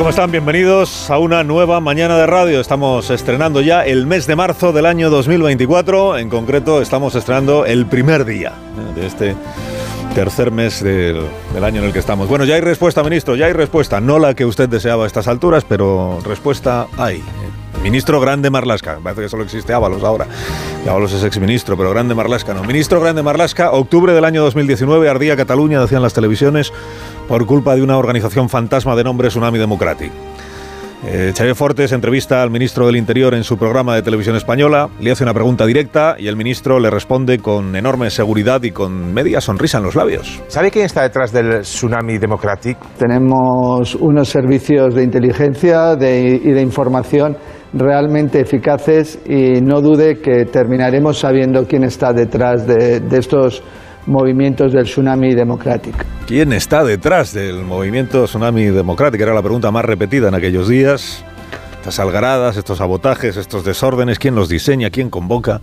¿Cómo están? Bienvenidos a una nueva mañana de radio. Estamos estrenando ya el mes de marzo del año 2024. En concreto, estamos estrenando el primer día eh, de este tercer mes del, del año en el que estamos. Bueno, ya hay respuesta, ministro, ya hay respuesta. No la que usted deseaba a estas alturas, pero respuesta hay. Ministro Grande Marlasca, parece que solo existe Ábalos ahora. Ábalos es exministro, pero Grande Marlasca no. Ministro Grande Marlasca, octubre del año 2019, ardía Cataluña, decían las televisiones, por culpa de una organización fantasma de nombre Tsunami Democratic. Eh, Xavier Fortes entrevista al ministro del Interior en su programa de televisión española, le hace una pregunta directa y el ministro le responde con enorme seguridad y con media sonrisa en los labios. ¿Sabe quién está detrás del Tsunami Democratic? Tenemos unos servicios de inteligencia de- y de información realmente eficaces y no dude que terminaremos sabiendo quién está detrás de, de estos movimientos del tsunami democrático. ¿Quién está detrás del movimiento Tsunami Democrático? Era la pregunta más repetida en aquellos días. Estas algaradas, estos sabotajes, estos desórdenes, ¿quién los diseña? ¿Quién convoca?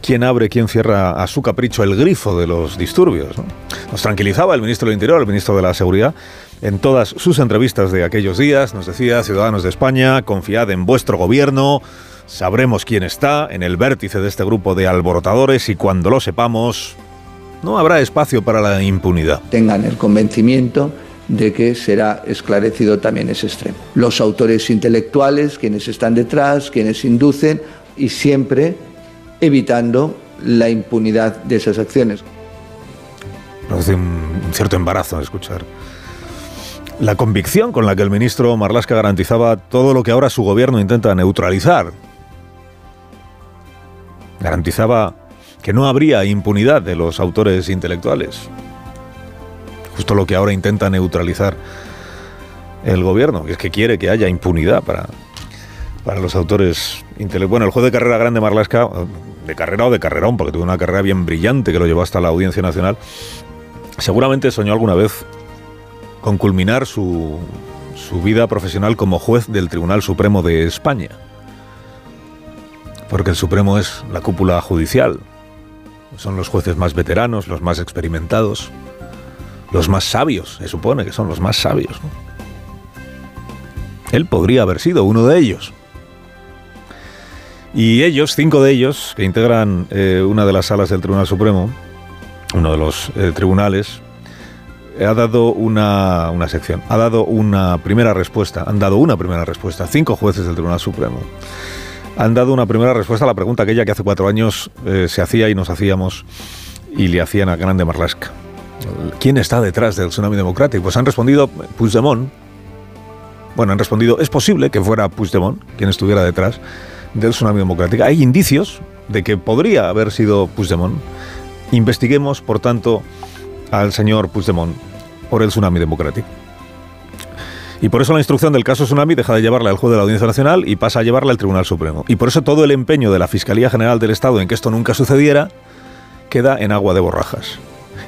¿Quién abre? ¿Quién cierra a su capricho el grifo de los disturbios? no? Nos tranquilizaba el ministro del Interior, el ministro de la Seguridad, en todas sus entrevistas de aquellos días. Nos decía, ciudadanos de España, confiad en vuestro gobierno, sabremos quién está en el vértice de este grupo de alborotadores y cuando lo sepamos, no habrá espacio para la impunidad. Tengan el convencimiento de que será esclarecido también ese extremo. Los autores intelectuales, quienes están detrás, quienes inducen y siempre evitando la impunidad de esas acciones. Un, un cierto embarazo escuchar la convicción con la que el ministro Marlasca garantizaba todo lo que ahora su gobierno intenta neutralizar. Garantizaba que no habría impunidad de los autores intelectuales. Justo lo que ahora intenta neutralizar el gobierno, que es que quiere que haya impunidad para, para los autores intelectuales. Bueno, el juez de carrera grande Marlasca, de carrera o de carrerón, porque tuvo una carrera bien brillante que lo llevó hasta la Audiencia Nacional, seguramente soñó alguna vez con culminar su, su vida profesional como juez del Tribunal Supremo de España. Porque el Supremo es la cúpula judicial. Son los jueces más veteranos, los más experimentados, los más sabios, se supone que son los más sabios. Él podría haber sido uno de ellos. Y ellos, cinco de ellos, que integran eh, una de las salas del Tribunal Supremo, uno de los eh, tribunales, ha dado una, una sección, ha dado una primera respuesta, han dado una primera respuesta, cinco jueces del Tribunal Supremo han dado una primera respuesta a la pregunta aquella que hace cuatro años eh, se hacía y nos hacíamos y le hacían a Grande Marlasca. ¿Quién está detrás del tsunami democrático? Pues han respondido Puigdemont. Bueno, han respondido, es posible que fuera Puigdemont quien estuviera detrás del tsunami democrático. Hay indicios de que podría haber sido Puigdemont. Investiguemos, por tanto, al señor Puigdemont por el tsunami democrático. Y por eso la instrucción del caso Tsunami deja de llevarla al juez de la Audiencia Nacional y pasa a llevarla al Tribunal Supremo. Y por eso todo el empeño de la Fiscalía General del Estado en que esto nunca sucediera queda en agua de borrajas.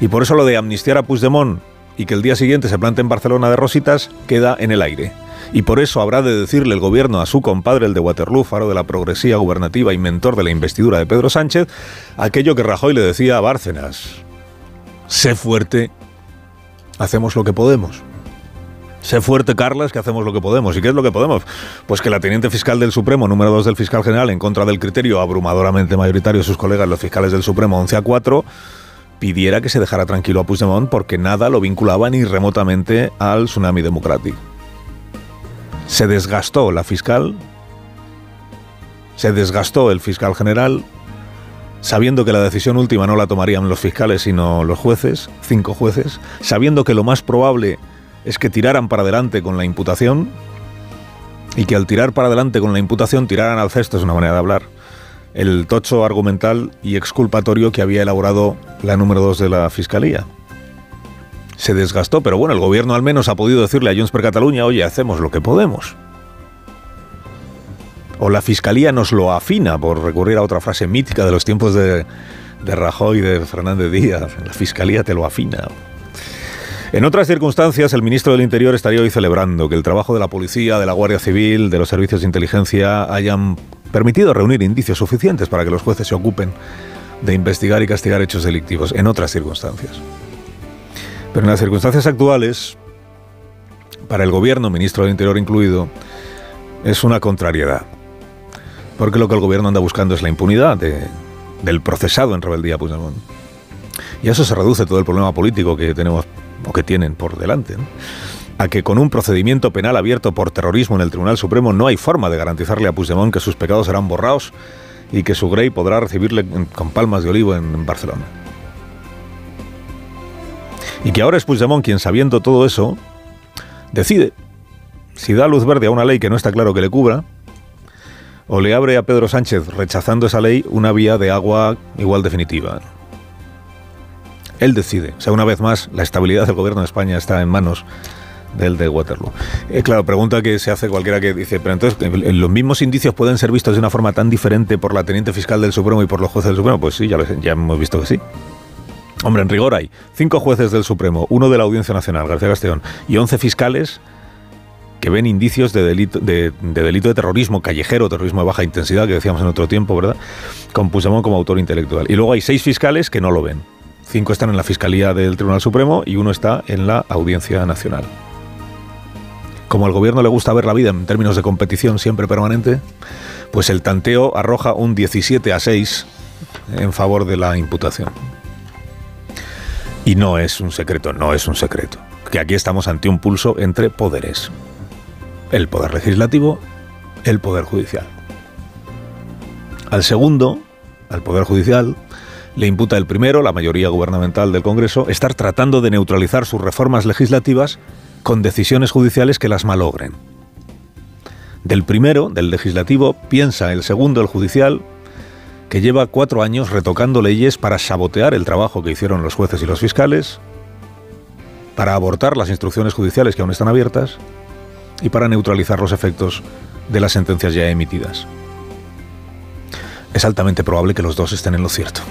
Y por eso lo de amnistiar a Puigdemont y que el día siguiente se plante en Barcelona de rositas queda en el aire. Y por eso habrá de decirle el gobierno a su compadre, el de Waterloo, faro de la progresía gubernativa y mentor de la investidura de Pedro Sánchez, aquello que Rajoy le decía a Bárcenas. Sé fuerte, hacemos lo que podemos. Sé fuerte, Carlas, que hacemos lo que podemos. ¿Y qué es lo que podemos? Pues que la teniente fiscal del Supremo, número 2 del fiscal general, en contra del criterio abrumadoramente mayoritario de sus colegas, los fiscales del Supremo 11 a 4, pidiera que se dejara tranquilo a Puigdemont porque nada lo vinculaba ni remotamente al tsunami democrático. Se desgastó la fiscal, se desgastó el fiscal general, sabiendo que la decisión última no la tomarían los fiscales sino los jueces, cinco jueces, sabiendo que lo más probable es que tiraran para adelante con la imputación y que al tirar para adelante con la imputación tiraran al cesto, es una manera de hablar, el tocho argumental y exculpatorio que había elaborado la número 2 de la Fiscalía. Se desgastó, pero bueno, el gobierno al menos ha podido decirle a Junts per Cataluña, oye, hacemos lo que podemos. O la Fiscalía nos lo afina, por recurrir a otra frase mítica de los tiempos de, de Rajoy y de Fernández Díaz. La Fiscalía te lo afina. En otras circunstancias, el ministro del Interior estaría hoy celebrando que el trabajo de la policía, de la Guardia Civil, de los servicios de inteligencia hayan permitido reunir indicios suficientes para que los jueces se ocupen de investigar y castigar hechos delictivos en otras circunstancias. Pero en las circunstancias actuales, para el gobierno, ministro del Interior incluido, es una contrariedad. Porque lo que el gobierno anda buscando es la impunidad del procesado en rebeldía Puigdemont. Y a eso se reduce todo el problema político que tenemos o que tienen por delante. A que con un procedimiento penal abierto por terrorismo en el Tribunal Supremo no hay forma de garantizarle a Puigdemont que sus pecados serán borrados y que su Grey podrá recibirle con palmas de olivo en Barcelona. Y que ahora es Puigdemont quien, sabiendo todo eso, decide si da luz verde a una ley que no está claro que le cubra, o le abre a Pedro Sánchez, rechazando esa ley, una vía de agua igual definitiva. Él decide. O sea, una vez más, la estabilidad del gobierno de España está en manos del de Waterloo. Eh, claro, pregunta que se hace cualquiera que dice, pero entonces, ¿los mismos indicios pueden ser vistos de una forma tan diferente por la teniente fiscal del Supremo y por los jueces del Supremo? Pues sí, ya, hemos visto que sí. Hombre, en rigor hay cinco jueces del Supremo, uno de la Audiencia Nacional, García Castellón, y once fiscales que ven indicios de delito de, delito de terrorismo callejero, terrorismo de baja intensidad, que decíamos en otro tiempo, ¿verdad? Con Puigdemont como autor intelectual. Y luego hay seis fiscales que no lo ven. Cinco están en la Fiscalía del Tribunal Supremo y uno está en la Audiencia Nacional. Como al gobierno le gusta ver la vida en términos de competición siempre permanente, pues el tanteo arroja un 17 a 6 en favor de la imputación. Y no es un secreto, no es un secreto, que aquí estamos ante un pulso entre poderes el Poder Legislativo, el Poder Judicial. Al segundo, al Poder Judicial, le imputa el primero, la mayoría gubernamental del Congreso, estar tratando de neutralizar sus reformas legislativas con decisiones judiciales que las malogren. Del primero, del legislativo, piensa el segundo, el judicial, que lleva cuatro años retocando leyes para sabotear el trabajo que hicieron los jueces y los fiscales, para abortar las instrucciones judiciales que aún están abiertas, y para neutralizar los efectos de las sentencias ya emitidas. Es altamente probable que los dos estén en lo cierto.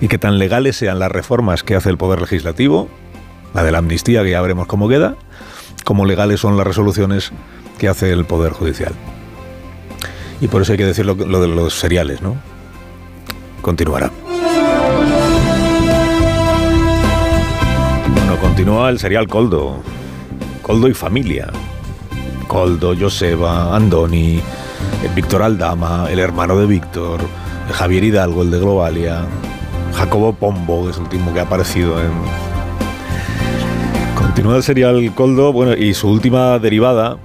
Y que tan legales sean las reformas que hace el Poder Legislativo, la de la amnistía que ya veremos cómo queda, como legales son las resoluciones que hace el Poder Judicial. Y por eso hay que decir lo, de los seriales, ¿no? Continuará. Bueno, continúa el serial Coldo. Coldo y familia. Coldo, Joseba, Andoni, Víctor Aldama, el hermano de Víctor, Javier Hidalgo, el de Globalia, Jacobo Pombo, es el último que ha aparecido en... Continúa el serial Coldo, bueno, y su última derivada,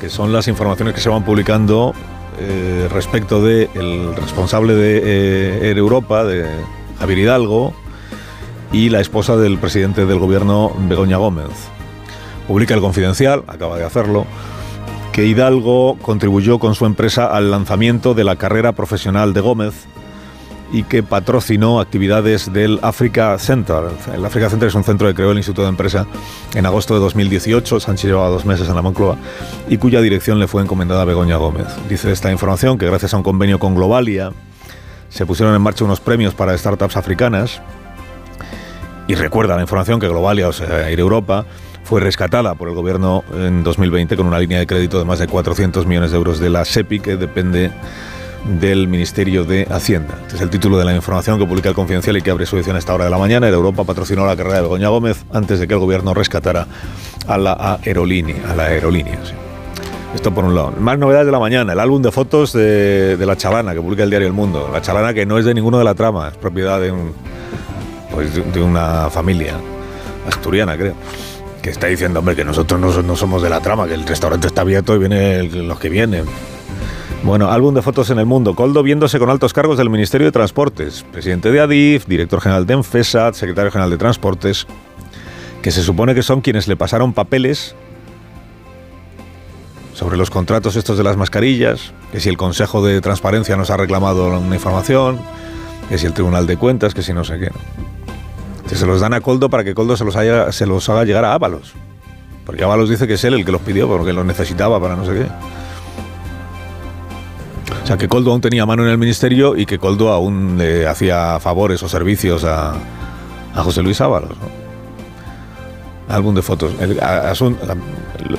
que son las informaciones que se van publicando eh, respecto del el responsable de eh, Europa, de Javier Hidalgo, y la esposa del presidente del gobierno, Begoña Gómez. Publica el Confidencial, acaba de hacerlo, que Hidalgo contribuyó con su empresa al lanzamiento de la carrera profesional de Gómez y que patrocinó actividades del Africa Center. El Africa Center es un centro que creó el Instituto de Empresa en agosto de 2018. Sánchez llevaba dos meses en la Moncloa y cuya dirección le fue encomendada a Begoña Gómez. Dice esta información que gracias a un convenio con Globalia se pusieron en marcha unos premios para startups africanas. Y recuerda la información que Globalia, o sea, Air Europa, fue rescatada por el gobierno en 2020 con una línea de crédito de más de 400 millones de euros de la SEPI, que depende del Ministerio de Hacienda. Este es el título de la información que publica el Confidencial y que abre su edición a esta hora de la mañana. El Europa patrocinó la carrera de Begoña Gómez antes de que el gobierno rescatara a la aerolínea. Esto por un lado. Más novedades de la mañana. El álbum de fotos de, La Chalana que publica el diario El Mundo. La Chalana que no es de ninguno de la trama, es propiedad pues de una familia asturiana, creo que está diciendo, hombre, que nosotros no, somos de la trama, que el restaurante está abierto y vienen los que vienen. Bueno, álbum de fotos en el mundo. Coldo viéndose con altos cargos del Ministerio de Transportes. Presidente de ADIF, director general de ENFESAT, secretario general de Transportes, que se supone que son quienes le pasaron papeles sobre los contratos estos de las mascarillas, que si el Consejo de Transparencia nos ha reclamado una información, que si el Tribunal de Cuentas, que si no sé qué se los dan a Coldo para que Coldo se los, se los haga llegar a Ábalos. Porque Ábalos dice que es él el que los pidió porque los necesitaba para no sé qué. Sea, que Coldo aún tenía mano en el ministerio y que Coldo aún le hacía favores o servicios a, a José Luis Ábalos. ¿no? Álbum de fotos. El- a- a-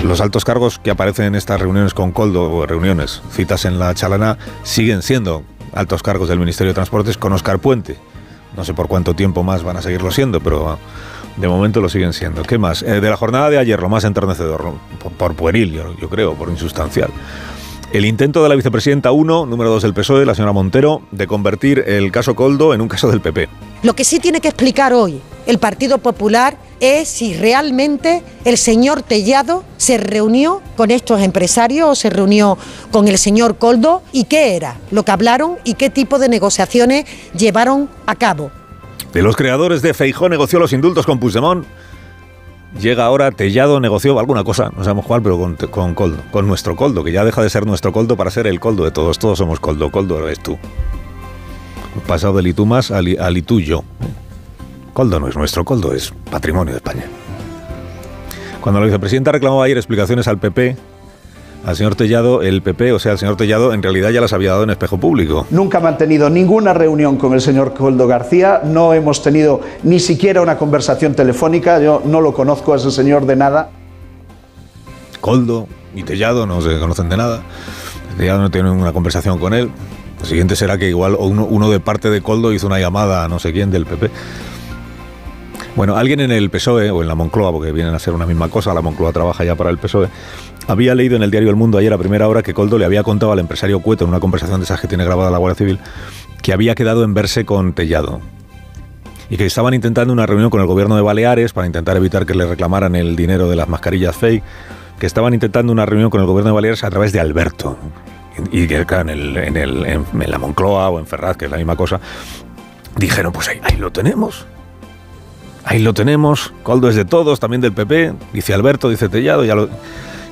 los altos cargos que aparecen en estas reuniones con Coldo, o reuniones, citas en la chalana, siguen siendo altos cargos del Ministerio de Transportes con Oscar Puente. No sé por cuánto tiempo más van a seguirlo siendo, pero de momento lo siguen siendo. ¿Qué más? Eh, de la jornada de ayer, lo más enternecedor, por, por pueril, yo, yo creo, por insustancial. El intento de la vicepresidenta 1, número 2 del PSOE, la señora Montero, de convertir el caso Coldo en un caso del PP. Lo que sí tiene que explicar hoy el Partido Popular es si realmente el señor Tellado se reunió con estos empresarios o se reunió con el señor Coldo y qué era lo que hablaron y qué tipo de negociaciones llevaron a cabo. De los creadores de Feijó negoció los indultos con Puigdemont. Llega ahora Tellado, negoció alguna cosa, no sabemos cuál, pero con, con Coldo, con nuestro Coldo, que ya deja de ser nuestro Coldo para ser el Coldo de todos. Todos somos Coldo, Coldo eres tú. Pasado del y tú más al, y- al y tú yo. Coldo no es nuestro, Coldo es patrimonio de España. Cuando la vicepresidenta reclamaba ayer explicaciones al PP, al señor Tellado, el PP, o sea, el señor Tellado, en realidad ya las había dado en espejo público. Nunca ha mantenido ninguna reunión con el señor Coldo García, no hemos tenido ni siquiera una conversación telefónica, yo no lo conozco a ese señor de nada. Coldo y Tellado no se conocen de nada. Tellado no tiene una conversación con él. Lo siguiente será que igual uno, uno de parte de Coldo hizo una llamada a no sé quién del PP. Bueno, alguien en el PSOE o en la Moncloa, porque vienen a ser una misma cosa, la Moncloa trabaja ya para el PSOE, había leído en el diario El Mundo ayer a primera hora que Coldo le había contado al empresario Cueto en una conversación de esas que tiene grabada la Guardia Civil que había quedado en verse con Tellado y que estaban intentando una reunión con el gobierno de Baleares para intentar evitar que le reclamaran el dinero de las mascarillas fake, que estaban intentando una reunión con el gobierno de Baleares a través de Alberto. Y que, en, el- en el- en la Moncloa o en Ferraz, que es la misma cosa, dijeron, pues ahí, ahí lo tenemos. Ahí lo tenemos. Coldo es de todos, también del PP. Dice Alberto, dice Tellado, ya lo...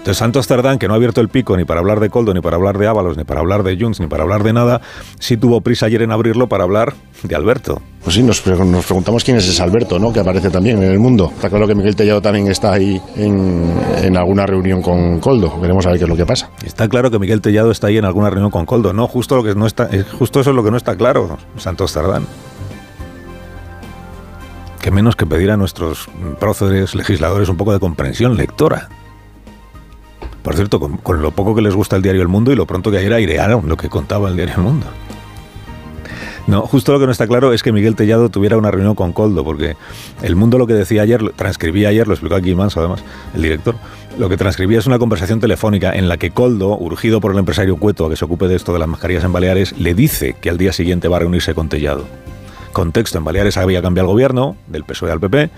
Entonces Santos Cerdán, que no ha abierto el pico ni para hablar de Coldo, ni para hablar de Ábalos, ni para hablar de Junts, ni para hablar de nada, sí tuvo prisa ayer en abrirlo para hablar de Alberto. Pues sí, nos, pre- nos preguntamos quién es ese Alberto, ¿no? Que aparece también en el mundo. Está claro que Miguel Tellado también está ahí en, en alguna reunión con Coldo. Queremos saber qué es lo que pasa. Está claro que Miguel Tellado está ahí en alguna reunión con Coldo. No, justo lo que no está, es justo eso es lo que no está claro, Santos Cerdán. Que menos que pedir a nuestros próceres legisladores un poco de comprensión lectora. Por cierto, con, lo poco que les gusta el diario El Mundo y lo pronto que ayer airearon lo que contaba el diario El Mundo. No, justo lo que no está claro es que Miguel Tellado tuviera una reunión con Coldo, porque El Mundo lo que decía ayer, transcribía ayer, lo explicó aquí Manso además, el director, lo que transcribía es una conversación telefónica en la que Coldo, urgido por el empresario Cueto a que se ocupe de esto de las mascarillas en Baleares, le dice que al día siguiente va a reunirse con Tellado. Contexto, en Baleares había cambiado el gobierno, del PSOE al PP,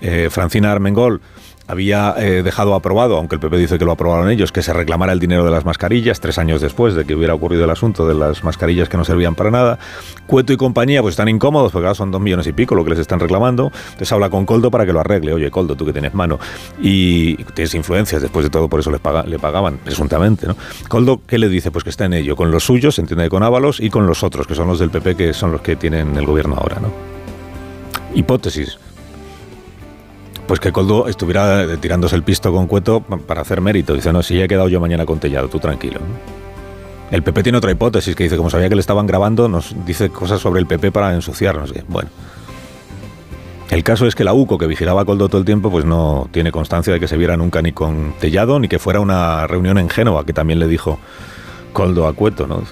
eh, Francina Armengol había eh, dejado aprobado, aunque el PP dice que lo aprobaron ellos, que se reclamara el dinero de las mascarillas, tres años después de que hubiera ocurrido el asunto de las mascarillas que no servían para nada. Cueto y compañía pues están incómodos, porque ahora son dos millones y pico lo que les están reclamando. Entonces habla con Coldo para que lo arregle. Oye, Coldo, tú que tienes mano y tienes influencias, después de todo por eso les le pagaban, presuntamente. Coldo, ¿qué le dice? Pues que está en ello, con los suyos, entiende con Ábalos, y con los otros, que son los del PP, que son los que tienen el gobierno ahora. ¿no? Hipótesis. Pues que Coldo estuviera eh, tirándose el pisto con Cueto pa- para hacer mérito. Dice, no, si ya he quedado yo mañana con Tellado, tú tranquilo. El PP tiene otra hipótesis que dice, como sabía que le estaban grabando, nos dice cosas sobre el PP para ensuciarnos. Bueno. El caso es que la UCO, que vigilaba a Coldo todo el tiempo, pues no tiene constancia de que se viera nunca ni con Tellado, ni que fuera una reunión en Génova, que también le dijo Coldo a Cueto, ¿no?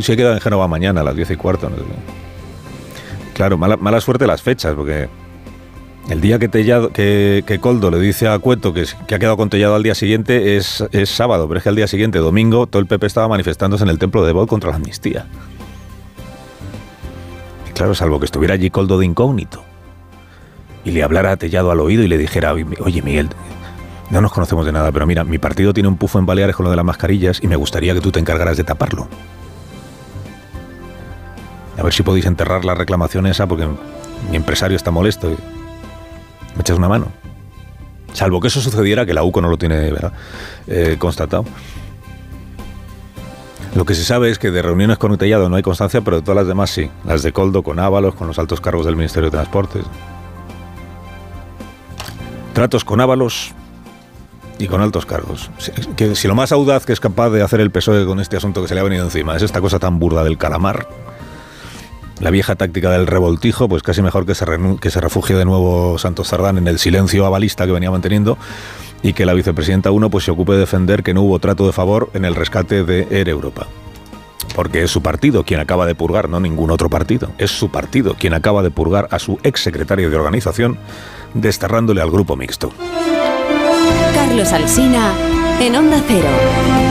Si he quedado en Génova mañana a las diez y cuarto. Claro, mala, mala suerte las fechas, porque el día que, Tellado, que, que Coldo le dice a Cueto que, ha quedado con Tellado al día siguiente es, es sábado, pero es que al día siguiente, domingo, todo el PP estaba manifestándose en el templo de Bod contra la amnistía. Y claro, salvo que estuviera allí Coldo de incógnito y le hablara a Tellado al oído y le dijera, oye Miguel, no nos conocemos de nada, pero mira, mi partido tiene un pufo en Baleares con lo de las mascarillas y me gustaría que tú te encargaras de taparlo. A ver si podéis enterrar la reclamación esa porque mi empresario está molesto. ¿Me echas una mano? Salvo que eso sucediera, que la UCO no lo tiene ¿verdad? Eh, constatado. Lo que se sabe es que de reuniones con Utellado no hay constancia, pero de todas las demás sí. Las de Coldo con Ábalos, con los altos cargos del Ministerio de Transportes. Tratos con Ábalos y con altos cargos. Si, que si lo más audaz que es capaz de hacer el PSOE con este asunto que se le ha venido encima es esta cosa tan burda del calamar, la vieja táctica del revoltijo, pues casi mejor que se, refugie de nuevo Santos Zardán en el silencio avalista que venía manteniendo y que la vicepresidenta 1 pues, se ocupe de defender que no hubo trato de favor en el rescate de Air Europa. Porque es su partido quien acaba de purgar, no ningún otro partido. Es su partido quien acaba de purgar a su ex secretario de organización, desterrándole al grupo mixto. Carlos Alsina, en Onda Cero.